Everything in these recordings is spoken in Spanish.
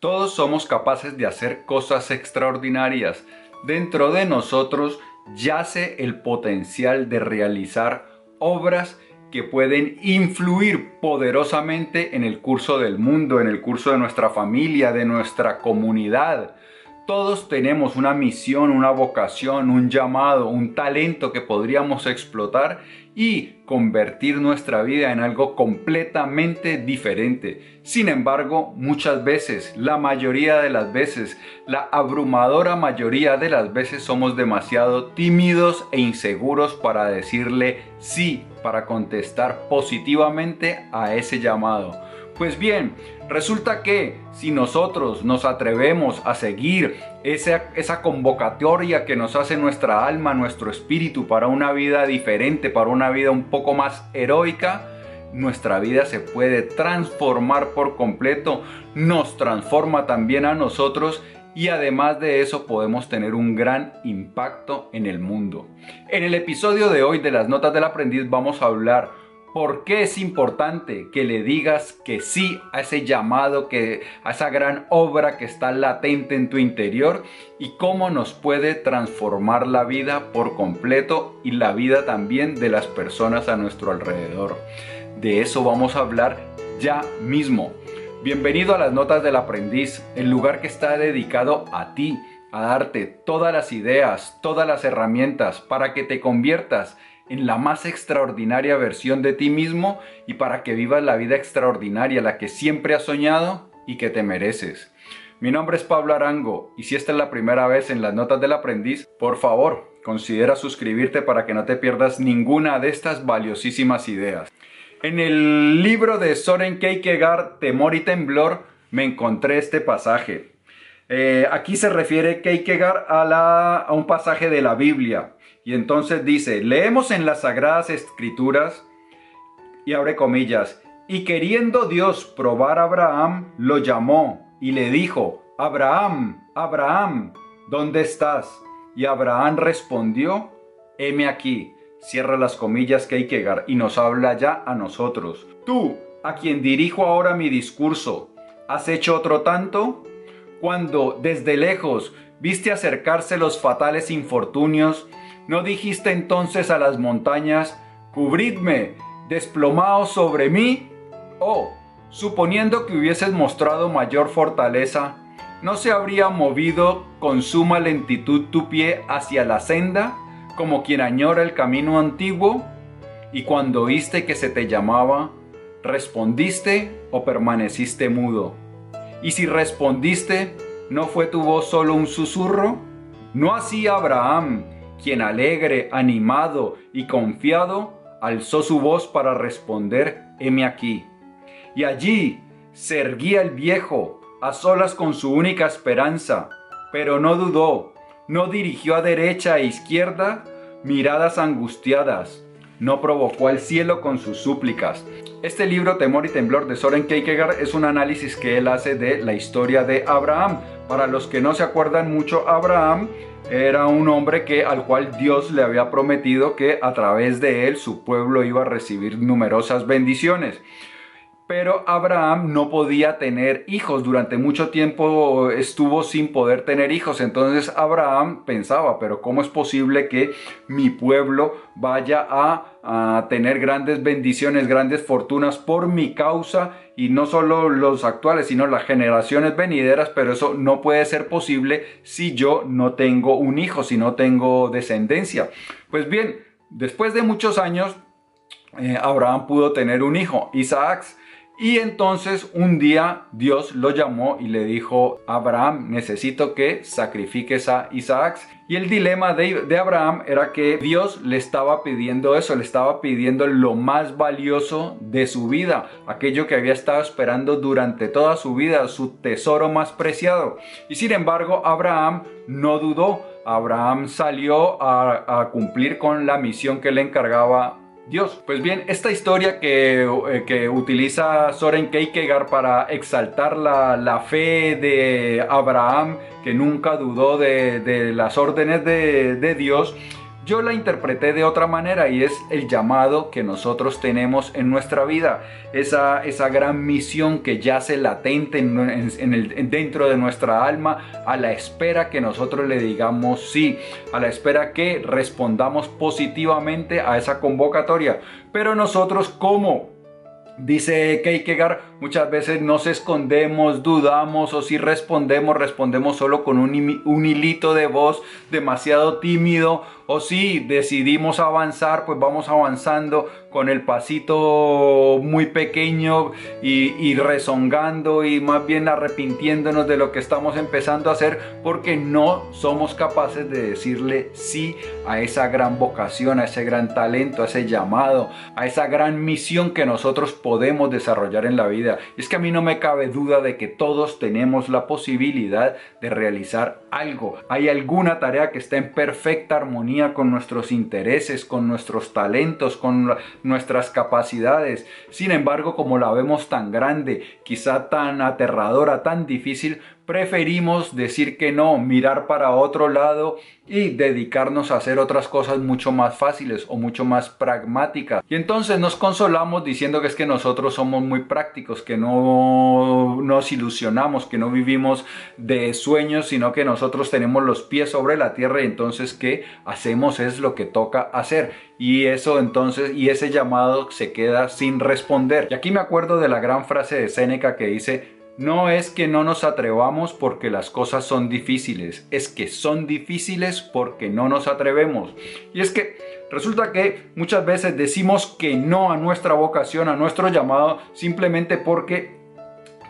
Todos somos capaces de hacer cosas extraordinarias. Dentro de nosotros yace el potencial de realizar obras que pueden influir poderosamente en el curso del mundo, en el curso de nuestra familia, de nuestra comunidad. Todos tenemos una misión, una vocación, un llamado, un talento que podríamos explotar y convertir nuestra vida en algo completamente diferente. Sin embargo, muchas veces, la mayoría de las veces, la abrumadora mayoría de las veces somos demasiado tímidos e inseguros para decirle sí, para contestar positivamente a ese llamado. Pues bien, resulta que si nosotros nos atrevemos a seguir esa, convocatoria que nos hace nuestra alma, nuestro espíritu para una vida diferente, para una vida un poco más heroica, nuestra vida se puede transformar por completo, nos transforma también a nosotros y además de eso podemos tener un gran impacto en el mundo. En el episodio de hoy de las notas del aprendiz vamos a hablar ¿Por qué es importante que le digas que sí a ese llamado, que, a esa gran obra que está latente en tu interior y cómo nos puede transformar la vida por completo y la vida también de las personas a nuestro alrededor? De eso vamos a hablar ya mismo. Bienvenido a las Notas del Aprendiz, el lugar que está dedicado a ti, a darte todas las ideas, todas las herramientas para que te conviertas la más extraordinaria versión de ti mismo y para que vivas la vida extraordinaria, la que siempre has soñado y que te mereces. Mi nombre es Pablo Arango y si esta es la primera vez en las notas del aprendiz, por favor, considera suscribirte para que no te pierdas ninguna de estas valiosísimas ideas. En el libro de Soren Kierkegaard, Temor y Temblor, me encontré este pasaje. Eh, aquí se refiere Kierkegaard a, a un pasaje de la Biblia y entonces dice, leemos en las sagradas escrituras, y abre comillas, y queriendo Dios probar a Abraham, lo llamó y le dijo, Abraham, Abraham, ¿dónde estás? Y Abraham respondió, heme aquí. Cierra las comillas que hay que llegar y nos habla ya a nosotros. Tú, a quien dirijo ahora mi discurso, ¿has hecho otro tanto? Cuando desde lejos viste acercarse los fatales infortunios, ¿No dijiste entonces a las montañas, cubridme, desplomaos sobre mí? Oh, suponiendo que hubieses mostrado mayor fortaleza, ¿no se habría movido con suma lentitud tu pie hacia la senda, como quien añora el camino antiguo? Y cuando oíste que se te llamaba, ¿respondiste o permaneciste mudo? Y si respondiste, ¿no fue tu voz solo un susurro? No así Abraham, quien alegre, animado y confiado, alzó su voz para responder, heme aquí. Y allí se erguía el viejo, a solas con su única esperanza, pero no dudó, no dirigió a derecha e izquierda miradas angustiadas, no provocó al cielo con sus súplicas. Este libro, Temor y Temblor de Soren Kierkegaard, es un análisis que él hace de la historia de Abraham. Para los que no se acuerdan mucho, Abraham era un hombre que al cual Dios le había prometido que a través de él su pueblo iba a recibir numerosas bendiciones. Pero Abraham no podía tener hijos, durante mucho tiempo estuvo sin poder tener hijos, entonces Abraham pensaba, pero ¿cómo es posible que mi pueblo vaya a, tener grandes bendiciones, grandes fortunas por mi causa y no solo los actuales, sino las generaciones venideras, pero eso no puede ser posible si yo no tengo un hijo, si no tengo descendencia. Pues bien, después de muchos años, eh, Abraham pudo tener un hijo, Isaac. Y entonces un día Dios lo llamó y le dijo, Abraham, necesito que sacrifiques a Isaac. Y el dilema de, Abraham era que Dios le estaba pidiendo eso, le estaba pidiendo lo más valioso de su vida, aquello que había estado esperando durante toda su vida, su tesoro más preciado. Y sin embargo, Abraham no dudó. Abraham salió a, a cumplir con la misión que le encargaba Dios. Pues bien, esta historia que, eh, que utiliza Soren Kierkegaard para exaltar la, la, fe de Abraham, que nunca dudó de, de las órdenes de, de Dios, Yo la interpreté de otra manera y es el llamado que nosotros tenemos en nuestra vida, esa, esa gran misión que yace latente dentro de nuestra alma a la espera que nosotros le digamos sí, a la espera que respondamos positivamente a esa convocatoria. Pero nosotros como Dice Keikegar, muchas veces nos escondemos, dudamos o si respondemos, respondemos solo con un, un hilito de voz demasiado tímido o si decidimos avanzar, pues vamos avanzando con el pasito muy pequeño y, rezongando y más bien arrepintiéndonos de lo que estamos empezando a hacer porque no somos capaces de decirle sí a esa gran vocación, a ese gran talento, a ese llamado, a esa gran misión que nosotros podemos desarrollar en la vida. Y es que a mí no me cabe duda de que todos tenemos la posibilidad de realizar algo. Hay alguna tarea que está en perfecta armonía con nuestros intereses, con nuestros talentos, con nuestras capacidades. Sin embargo, como la vemos tan grande, quizá tan aterradora, tan difícil, preferimos decir que no, mirar para otro lado y dedicarnos a hacer otras cosas mucho más fáciles o mucho más pragmáticas. Y entonces nos consolamos diciendo que es que nosotros somos muy prácticos, que no nos ilusionamos, que no vivimos de sueños, sino que nosotros tenemos los pies sobre la tierra y entonces que hacemos es lo que toca hacer. Y eso entonces, y ese llamado se queda sin responder. Y aquí me acuerdo de la gran frase de Séneca que dice, no es que no nos atrevamos porque las cosas son difíciles, es que son difíciles porque no nos atrevemos. Y es que resulta que muchas veces decimos que no a nuestra vocación, a nuestro llamado, simplemente porque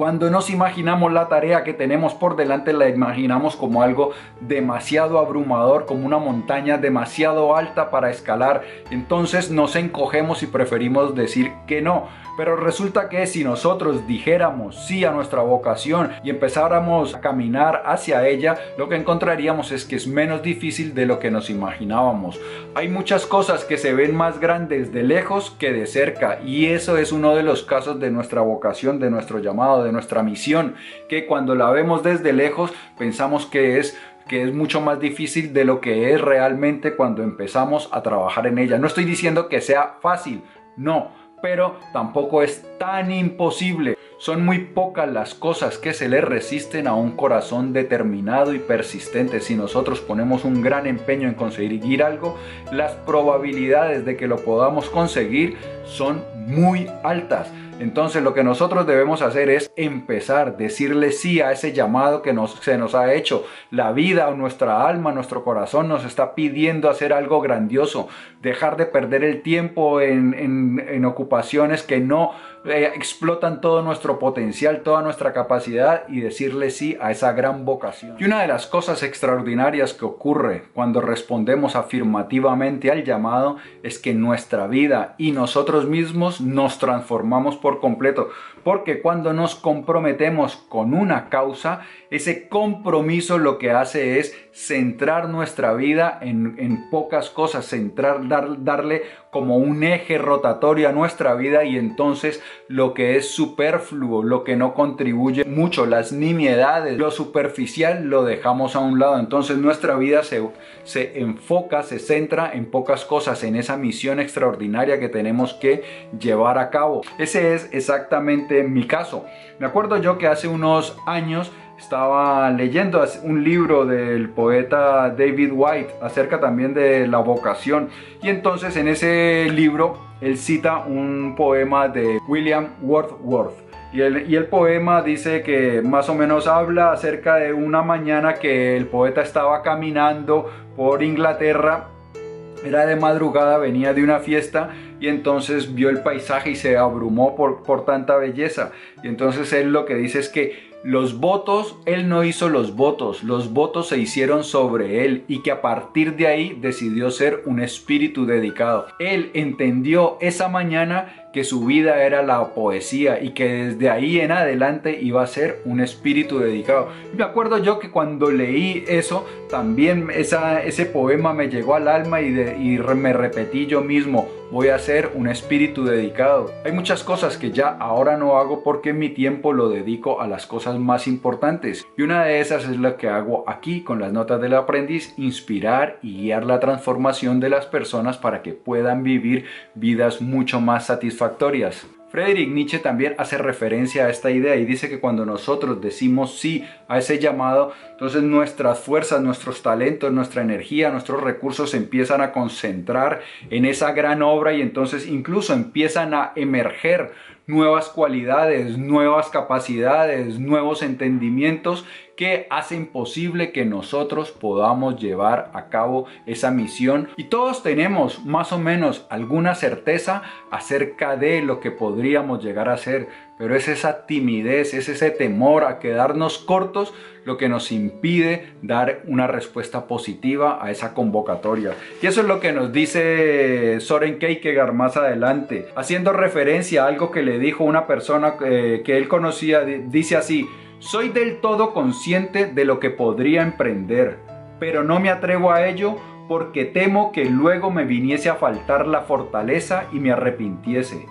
cuando nos imaginamos la tarea que tenemos por delante, la imaginamos como algo demasiado abrumador, como una montaña demasiado alta para escalar. Entonces nos encogemos y preferimos decir que no. Pero resulta que si nosotros dijéramos sí a nuestra vocación y empezáramos a caminar hacia ella, lo que encontraríamos es que es menos difícil de lo que nos imaginábamos. Hay muchas cosas que se ven más grandes de lejos que de cerca y eso es uno de los casos de nuestra vocación, de nuestro llamado, de nuestra misión, que cuando la vemos desde lejos pensamos que es que es mucho más difícil de lo que es realmente cuando empezamos a trabajar en ella. No estoy diciendo que sea fácil, no, pero tampoco es tan imposible. Son muy pocas las cosas que se le resisten a un corazón determinado y persistente. Si nosotros ponemos un gran empeño en conseguir algo, las probabilidades de que lo podamos conseguir son muy altas. Entonces lo que nosotros debemos hacer es empezar, decirle sí a ese llamado que nos, se nos ha hecho. La vida, nuestra alma, nuestro corazón nos está pidiendo hacer algo grandioso, dejar de perder el tiempo en, en ocupaciones que no eh, explotan todo nuestro potencial, toda nuestra capacidad y decirle sí a esa gran vocación. Y una de las cosas extraordinarias que ocurre cuando respondemos afirmativamente al llamado es que nuestra vida y nosotros mismos nos transformamos por completo. Porque cuando nos comprometemos con una causa, ese compromiso lo que hace es centrar nuestra vida en, pocas cosas, centrar, dar, darle como un eje rotatorio a nuestra vida y entonces lo que es superfluo, lo que no contribuye mucho, las nimiedades, lo superficial lo dejamos a un lado. Entonces nuestra vida se, se enfoca, se centra en pocas cosas, en esa misión extraordinaria que tenemos que llevar a cabo. Ese es exactamente mi caso. Me acuerdo yo que hace unos años estaba leyendo un libro del poeta David White acerca también de la vocación y entonces en ese libro él cita un poema de William Wordsworth y el, y el poema dice que más o menos habla acerca de una mañana que el poeta estaba caminando por Inglaterra era de madrugada, venía de una fiesta y entonces vio el paisaje y se abrumó por, por tanta belleza. Y entonces él lo que dice es que los votos, él no hizo los votos, los votos se hicieron sobre él y que a partir de ahí decidió ser un espíritu dedicado. Él entendió esa mañana que su vida era la poesía y que desde ahí en adelante iba a ser un espíritu dedicado. Me acuerdo yo que cuando leí eso, también ese poema me llegó al alma y me repetí yo mismo, voy a ser un espíritu dedicado. Hay muchas cosas que ya ahora no hago porque mi tiempo lo dedico a las cosas más importantes. Y una de esas es lo que hago aquí con las notas del aprendiz, inspirar y guiar la transformación de las personas para que puedan vivir vidas mucho más satisfactorias. Friedrich Nietzsche también hace referencia a esta idea y dice que cuando nosotros decimos sí a ese llamado, entonces nuestras fuerzas, nuestros talentos, nuestra energía, nuestros recursos se empiezan a concentrar en esa gran obra y entonces incluso empiezan a emerger nuevas cualidades, nuevas capacidades, nuevos entendimientos que hacen posible que nosotros podamos llevar a cabo esa misión. Y todos tenemos más o menos alguna certeza acerca de lo que podríamos llegar a ser, pero es esa timidez, es ese temor a quedarnos cortos lo que nos impide dar una respuesta positiva a esa convocatoria. Y eso es lo que nos dice Soren Kierkegaard más adelante, haciendo referencia a algo que le dijo una persona eh, que él conocía, dice así, soy del todo consciente de lo que podría emprender, pero no me atrevo a ello porque temo que luego me viniese a faltar la fortaleza y me arrepintiese.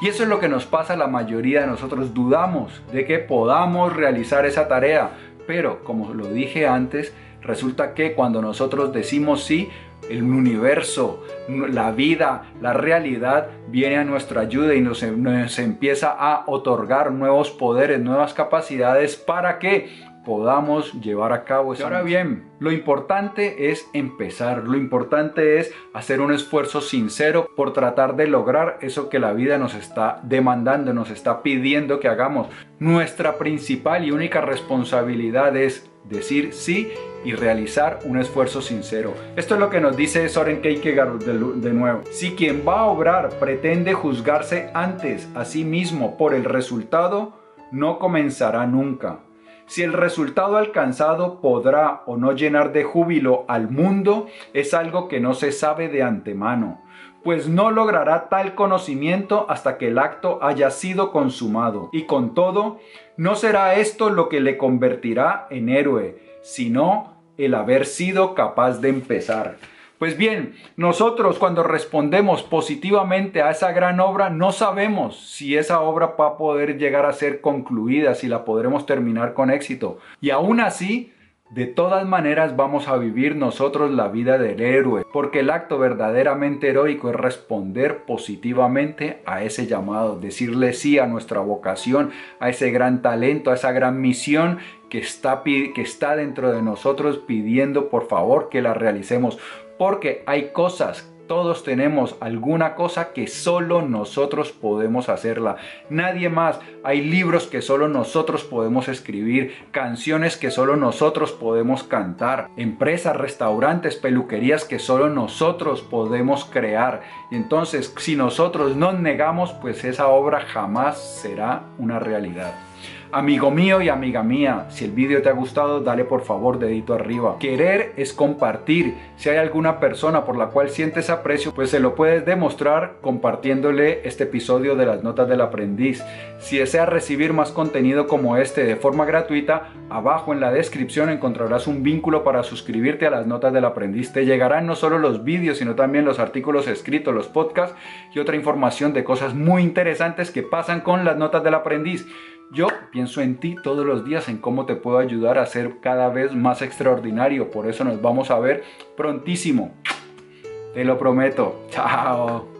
Y eso es lo que nos pasa la mayoría de nosotros. Dudamos de que podamos realizar esa tarea. Pero como lo dije antes, resulta que cuando nosotros decimos sí, el universo, la vida, la realidad viene a nuestra ayuda y nos, nos empieza a otorgar nuevos poderes, nuevas capacidades para que podamos llevar a cabo eso. Ahora bien, lo importante es empezar, lo importante es hacer un esfuerzo sincero por tratar de lograr eso que la vida nos está demandando, nos está pidiendo que hagamos. Nuestra principal y única responsabilidad es decir sí y realizar un esfuerzo sincero. Esto es lo que nos dice Soren Kierkegaard de, nuevo. Si quien va a obrar pretende juzgarse antes a sí mismo por el resultado, no comenzará nunca. Si el resultado alcanzado podrá o no llenar de júbilo al mundo, es algo que no se sabe de antemano, pues no logrará tal conocimiento hasta que el acto haya sido consumado. Y con todo, no será esto lo que le convertirá en héroe, sino el haber sido capaz de empezar. Pues bien, nosotros cuando respondemos positivamente a esa gran obra, no sabemos si esa obra va a poder llegar a ser concluida, si la podremos terminar con éxito. Y aún así, de todas maneras vamos a vivir nosotros la vida del héroe, porque el acto verdaderamente heroico es responder positivamente a ese llamado, decirle sí a nuestra vocación, a ese gran talento, a esa gran misión que está, que está dentro de nosotros pidiendo por favor que la realicemos porque hay cosas, todos tenemos alguna cosa que solo nosotros podemos hacerla. Nadie más. Hay libros que solo nosotros podemos escribir, canciones que solo nosotros podemos cantar, empresas, restaurantes, peluquerías que solo nosotros podemos crear. Y entonces, si nosotros nos negamos, pues esa obra jamás será una realidad. Amigo mío y amiga mía, si el vídeo te ha gustado, dale por favor dedito arriba. Querer es compartir. Si hay alguna persona por la cual sientes aprecio, pues se lo puedes demostrar compartiéndole este episodio de las notas del aprendiz. Si deseas recibir más contenido como este de forma gratuita, abajo en la descripción encontrarás un vínculo para suscribirte a las notas del aprendiz. Te llegarán no solo los vídeos, sino también los artículos escritos, los podcasts y otra información de cosas muy interesantes que pasan con las notas del aprendiz. Yo pienso en ti todos los días, en cómo te puedo ayudar a ser cada vez más extraordinario. Por eso nos vamos a ver prontísimo. Te lo prometo. Chao.